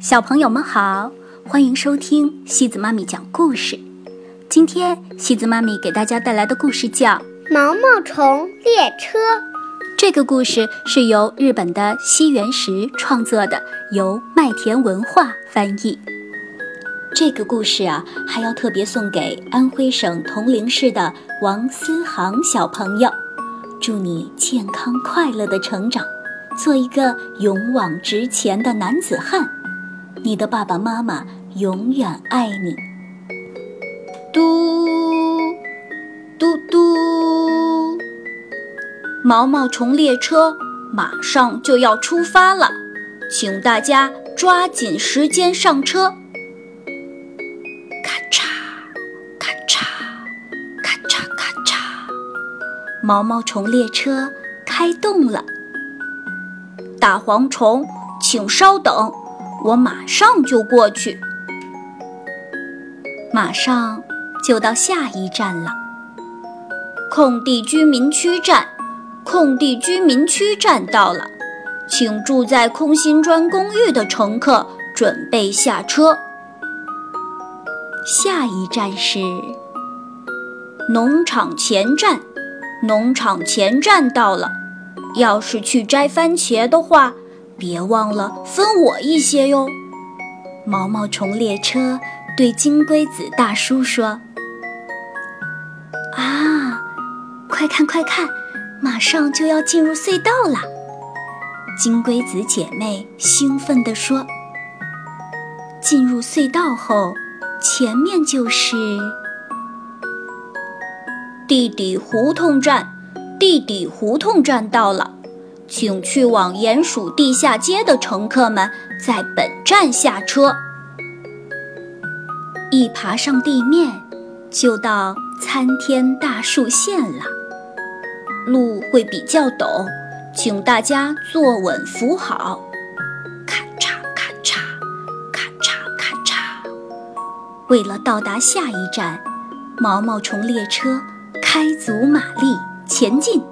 小朋友们好，欢迎收听西子妈咪讲故事。今天西子妈咪给大家带来的故事叫《毛毛虫列车》。这个故事是由日本的西原石创作的，由麦田文化翻译。这个故事啊，还要特别送给安徽省铜陵市的王思航小朋友，祝你健康快乐的成长，做一个勇往直前的男子汉。你的爸爸妈妈永远爱你。嘟嘟嘟，毛毛虫列车马上就要出发了，请大家抓紧时间上车。咔嚓咔嚓咔嚓咔嚓，毛毛虫列车开动了。大蝗虫，请稍等。我马上就过去，马上就到下一站了。空地居民区站，空地居民区站到了，请住在空心砖公寓的乘客准备下车。下一站是农场前站，农场前站到了，要是去摘番茄的话。别忘了分我一些哟！毛毛虫列车对金龟子大叔说：“啊，快看快看，马上就要进入隧道了！”金龟子姐妹兴奋地说：“进入隧道后，前面就是地底胡同站。地底胡同站到了。”请去往鼹鼠地下街的乘客们在本站下车。一爬上地面，就到参天大树线了。路会比较陡，请大家坐稳扶好。咔嚓咔嚓，咔嚓咔嚓。为了到达下一站，毛毛虫列车开足马力前进。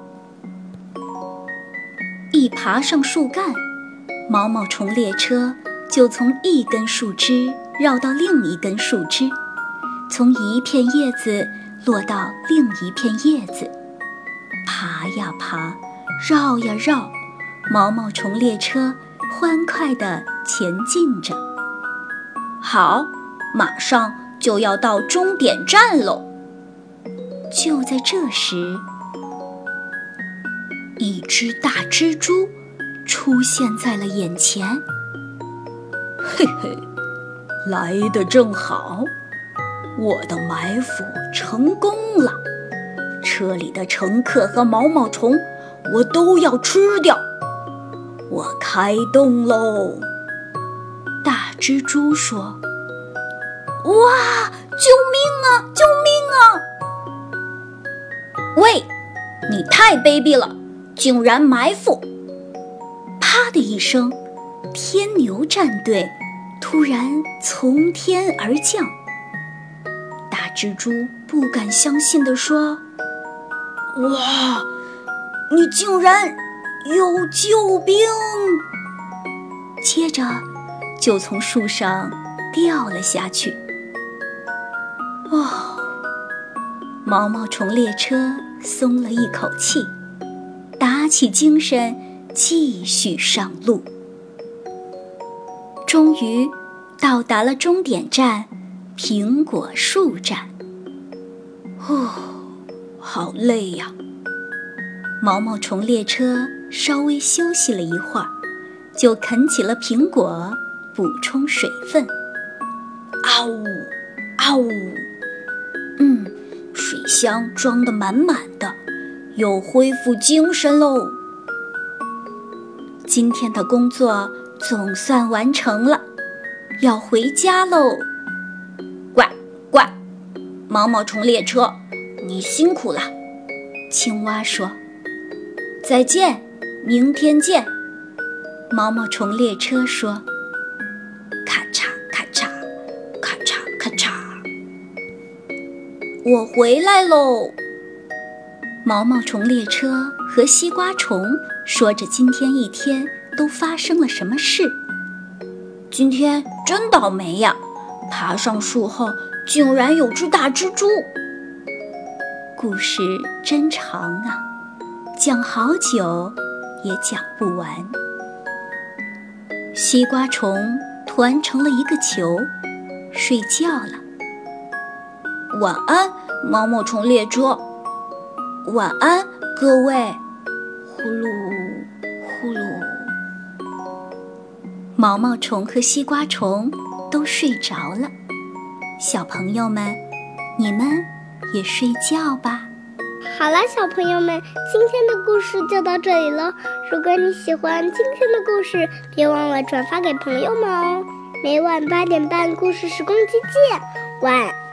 一爬上树干，毛毛虫列车就从一根树枝绕到另一根树枝，从一片叶子落到另一片叶子，爬呀爬，绕呀绕，毛毛虫列车欢快地前进着。好，马上就要到终点站喽！就在这时。一只大蜘蛛出现在了眼前。嘿嘿，来的正好，我的埋伏成功了。车里的乘客和毛毛虫，我都要吃掉。我开动喽！大蜘蛛说：“哇，救命啊！救命啊！喂，你太卑鄙了！”竟然埋伏！啪的一声，天牛战队突然从天而降。大蜘蛛不敢相信地说：“哇，你竟然有救兵！”接着就从树上掉了下去。哦，毛毛虫列车松了一口气。打起精神，继续上路。终于到达了终点站——苹果树站。哦，好累呀！毛毛虫列车稍微休息了一会儿，就啃起了苹果，补充水分。啊呜，啊呜，嗯，水箱装得满满的。又恢复精神喽！今天的工作总算完成了，要回家喽。呱呱，毛毛虫列车，你辛苦了。青蛙说：“再见，明天见。”毛毛虫列车说：“咔嚓咔嚓，咔嚓咔嚓，我回来喽。”毛毛虫列车和西瓜虫说着今天一天都发生了什么事。今天真倒霉呀！爬上树后，竟然有只大蜘蛛。故事真长啊，讲好久也讲不完。西瓜虫团成了一个球，睡觉了。晚安，毛毛虫列车。晚安，各位。呼噜呼噜，毛毛虫和西瓜虫都睡着了。小朋友们，你们也睡觉吧。好了，小朋友们，今天的故事就到这里了。如果你喜欢今天的故事，别忘了转发给朋友们哦。每晚八点半，故事时光机见。晚。